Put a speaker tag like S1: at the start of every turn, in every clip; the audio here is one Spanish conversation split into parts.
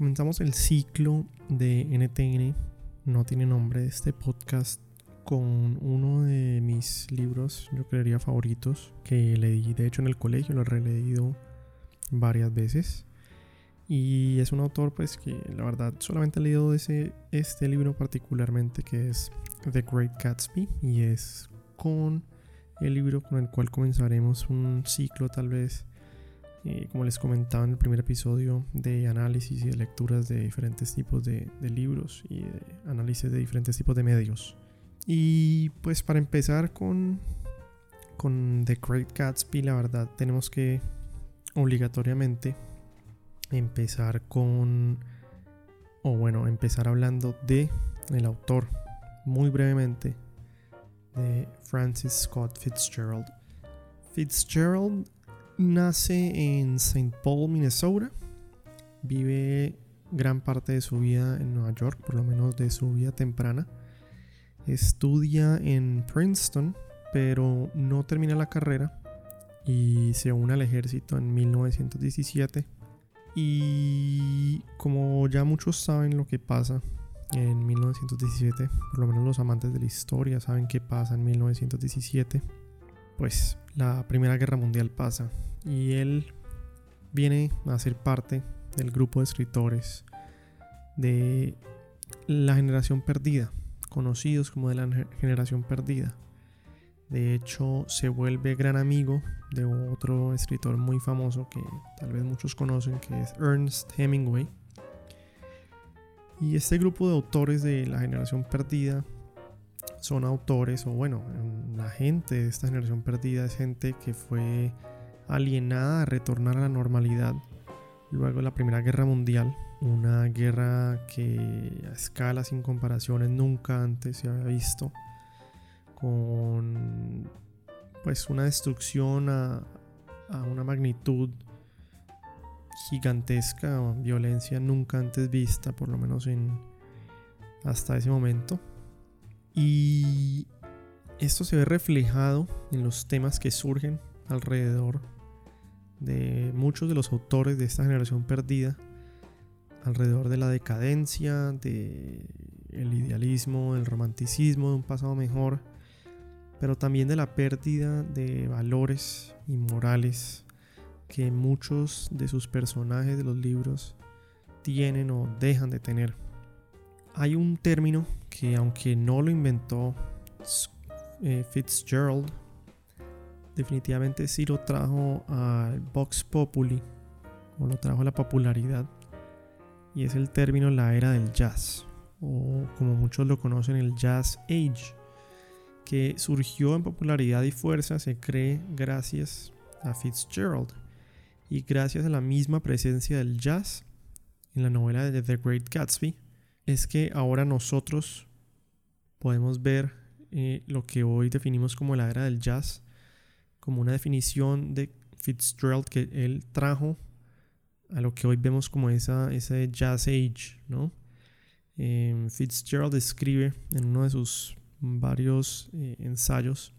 S1: comenzamos el ciclo de NTN, no tiene nombre, este podcast con uno de mis libros, yo creería favoritos, que leí de hecho en el colegio, lo he releído varias veces. Y es un autor pues que la verdad solamente he leído ese, este libro particularmente que es The Great Gatsby y es con el libro con el cual comenzaremos un ciclo tal vez eh, como les comentaba en el primer episodio, de análisis y de lecturas de diferentes tipos de, libros y de análisis de diferentes tipos de medios. Y pues para empezar con, con The Great Gatsby, la verdad tenemos que obligatoriamente empezar con, o bueno, empezar hablando de el autor, muy brevemente, de Francis Scott Fitzgerald. Fitzgerald nace en St. Paul, Minnesota. Vive gran parte de su vida en Nueva York, por lo menos de su vida temprana. Estudia en Princeton, pero no termina la carrera y se une al ejército en 1917. Y como ya muchos saben lo que pasa en 1917, por lo menos los amantes de la historia saben qué pasa en 1917, pues la Primera Guerra Mundial pasa y él viene a ser parte del grupo de escritores de la generación perdida, conocidos como de la generación perdida. De hecho, se vuelve gran amigo de otro escritor muy famoso que tal vez muchos conocen, que es Ernest Hemingway. Y este grupo de autores de la generación perdida son autores, o bueno, la gente de esta generación perdida es gente que fue alienada a retornar a la normalidad luego de la Primera Guerra Mundial, una guerra que a escala sin comparaciones nunca antes se había visto, con pues una destrucción a, a una magnitud gigantesca, violencia nunca antes vista, por lo menos en hasta ese momento. Y esto se ve reflejado en los temas que surgen alrededor de muchos de los autores de esta generación perdida alrededor de la decadencia, de el idealismo, el romanticismo de un pasado mejor, pero también de la pérdida de valores y morales que muchos de sus personajes de los libros tienen o dejan de tener. Hay un término que aunque no lo inventó eh, Fitzgerald, definitivamente sí lo trajo al Vox Populi, o lo trajo a la popularidad, y es el término la era del jazz, o como muchos lo conocen, el Jazz Age, que surgió en popularidad y fuerza, se cree, gracias a Fitzgerald, y gracias a la misma presencia del jazz en la novela de The Great Gatsby, es que ahora nosotros podemos ver eh, lo que hoy definimos como la era del jazz como una definición de Fitzgerald que él trajo a lo que hoy vemos como esa, ese jazz age, ¿no? Em, Fitzgerald escribe en uno de sus varios eh, ensayos,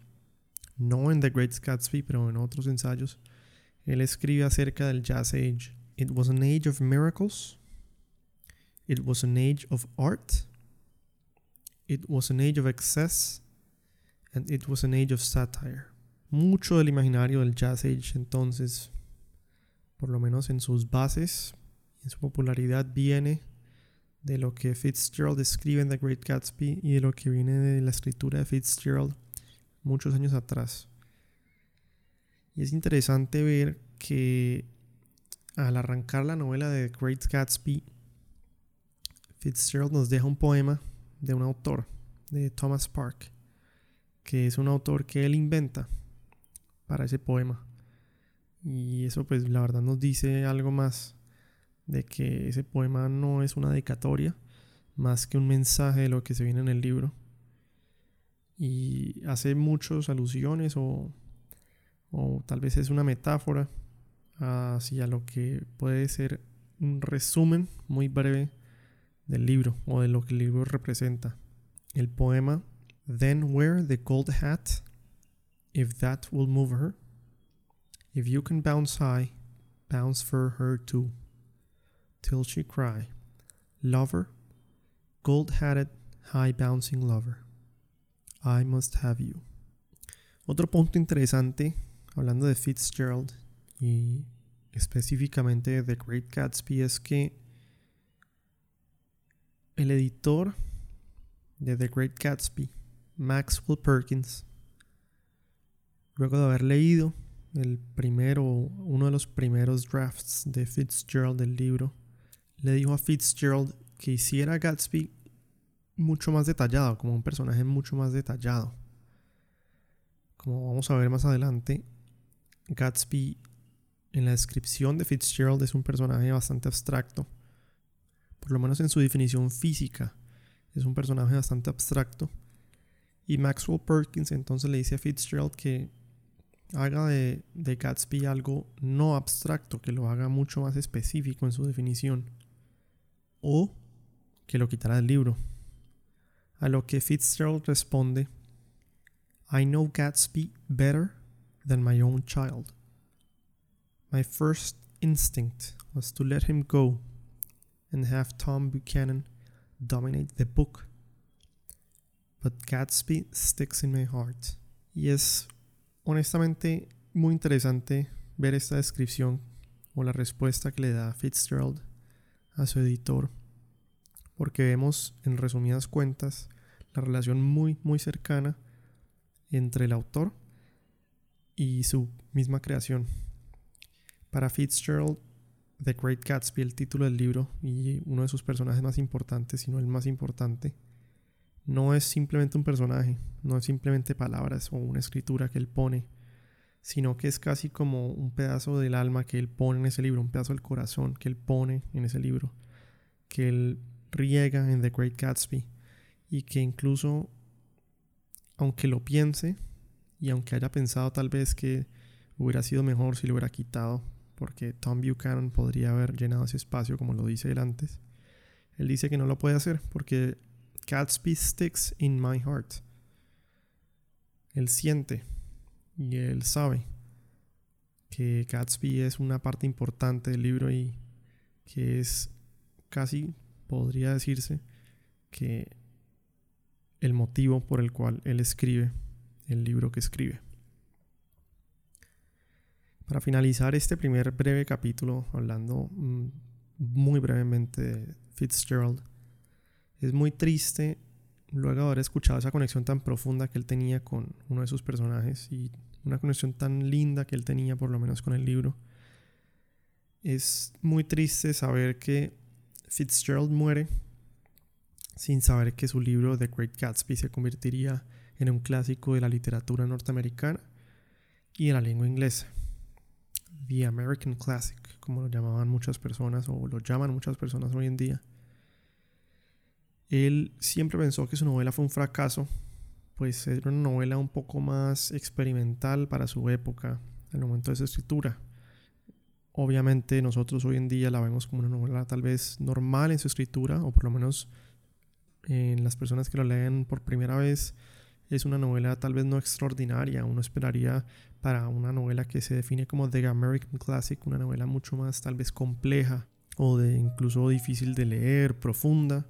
S1: no en The Great Gatsby, pero en otros ensayos, él escribe acerca del jazz age. It was an age of miracles. It was an age of art. It was an age of excess. And it was an age of satire mucho del imaginario del Jazz Age entonces, por lo menos en sus bases, en su popularidad, viene de lo que Fitzgerald escribe en The Great Gatsby y de lo que viene de la escritura de Fitzgerald muchos años atrás. Y es interesante ver que al arrancar la novela de The Great Gatsby, Fitzgerald nos deja un poema de un autor, de Thomas Park, que es un autor que él inventa para ese poema. Y eso pues la verdad nos dice algo más de que ese poema no es una dedicatoria, más que un mensaje de lo que se viene en el libro. Y hace muchas alusiones o, o tal vez es una metáfora hacia lo que puede ser un resumen muy breve del libro o de lo que el libro representa. El poema Then Wear the Gold Hat if that will move her. If you can bounce high, bounce for her too. till she cry. Lover, gold hatted, high bouncing lover. I must have you. Otro punto interesante, hablando de Fitzgerald y específicamente de The Great Gatsby, es que el editor de The Great Gatsby, Maxwell Perkins, luego de haber leído el primero, uno de los primeros drafts de Fitzgerald del libro, le dijo a Fitzgerald que hiciera Gatsby mucho más detallado, como un personaje mucho más detallado. Como vamos a ver más adelante, Gatsby en la descripción de Fitzgerald es un personaje bastante abstracto, por lo menos en su definición física, es un personaje bastante abstracto. Y Maxwell Perkins entonces le dice a Fitzgerald que haga de, Gatsby algo no abstracto, que lo haga mucho más específico en su definición. O que lo quitará del libro. A lo que Fitzgerald responde, I know Gatsby better than my own child. My first instinct was to let him go and have Tom Buchanan dominate the book. But Gatsby sticks in my heart. Y es honestamente muy interesante ver esta descripción o la respuesta que le da Fitzgerald a su editor, porque vemos en resumidas cuentas la relación muy muy cercana entre el autor y su misma creación. Para Fitzgerald, The Great Gatsby, el título del libro y uno de sus personajes más importantes, sino el más importante, no es simplemente un personaje, no es simplemente palabras o una escritura que él pone, sino que es casi como un pedazo del alma que él pone en ese libro, un pedazo del corazón que él pone en ese libro, que él riega en The Great Gatsby y que incluso, aunque lo piense y aunque haya pensado tal vez que hubiera sido mejor si lo hubiera quitado, porque Tom Buchanan podría haber llenado ese espacio como lo dice él antes, él dice que no lo puede hacer porque Gatsby sticks in my heart. Él siente y él sabe que Gatsby es una parte importante del libro y que es casi, podría decirse, que el motivo por el cual él escribe el libro que escribe. Para finalizar este primer breve capítulo, hablando mm, muy brevemente de Fitzgerald, es muy triste luego de haber escuchado esa conexión tan profunda que él tenía con uno de sus personajes y una conexión tan linda que él tenía por lo menos con el libro. Es muy triste saber que Fitzgerald muere sin saber que su libro The Great Gatsby se convertiría en un clásico de la literatura norteamericana y de la lengua inglesa. The American Classic, como lo llamaban muchas personas o lo llaman muchas personas hoy en día. Él siempre pensó que su novela fue un fracaso, pues era una novela un poco más experimental para su época, en el momento de su escritura. Obviamente nosotros hoy en día la vemos como una novela tal vez normal en su escritura, o por lo menos en las personas que lo leen por primera vez, es una novela tal vez no extraordinaria. Uno esperaría para una novela que se define como The American Classic, una novela mucho más tal vez compleja o de incluso difícil de leer, profunda.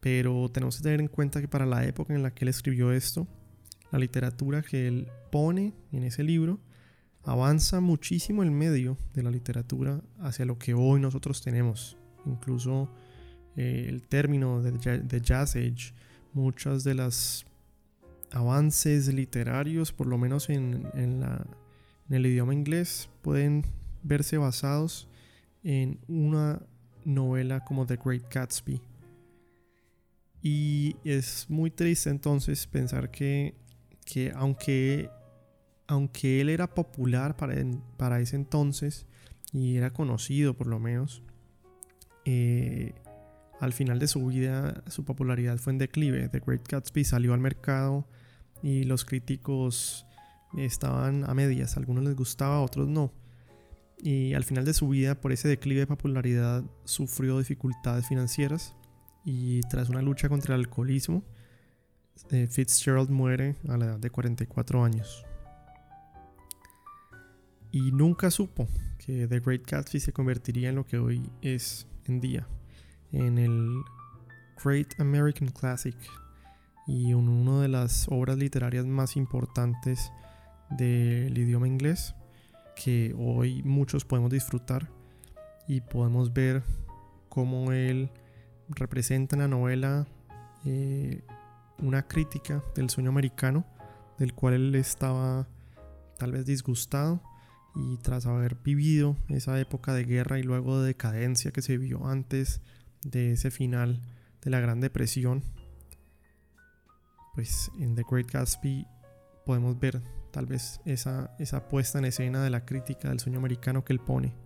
S1: Pero tenemos que tener en cuenta que para la época en la que él escribió esto, la literatura que él pone en ese libro avanza muchísimo el medio de la literatura hacia lo que hoy nosotros tenemos. Incluso eh, el término de, Jazz Age, muchas de las avances literarios, por lo menos en, el idioma inglés, pueden verse basados en una novela como The Great Gatsby. Y es muy triste entonces pensar que, aunque, aunque él era popular para, para ese entonces y era conocido por lo menos, eh, al final de su vida su popularidad fue en declive. The Great Gatsby salió al mercado y los críticos estaban a medias. algunos les gustaba, otros no. Y al final de su vida, por ese declive de popularidad, sufrió dificultades financieras y tras una lucha contra el alcoholismo, eh, Fitzgerald muere a la edad de 44 años. y nunca supo que The Great Gatsby se convertiría en lo que hoy es en día, en el Great American Classic y en una de las obras literarias más importantes del idioma inglés que hoy muchos podemos disfrutar y podemos ver cómo él representa en la novela eh, una crítica del sueño americano del cual él estaba tal vez disgustado y tras haber vivido esa época de guerra y luego de decadencia que se vio antes de ese final de la Gran Depresión, pues en The Great Gatsby podemos ver tal vez esa, esa puesta en escena de la crítica del sueño americano que él pone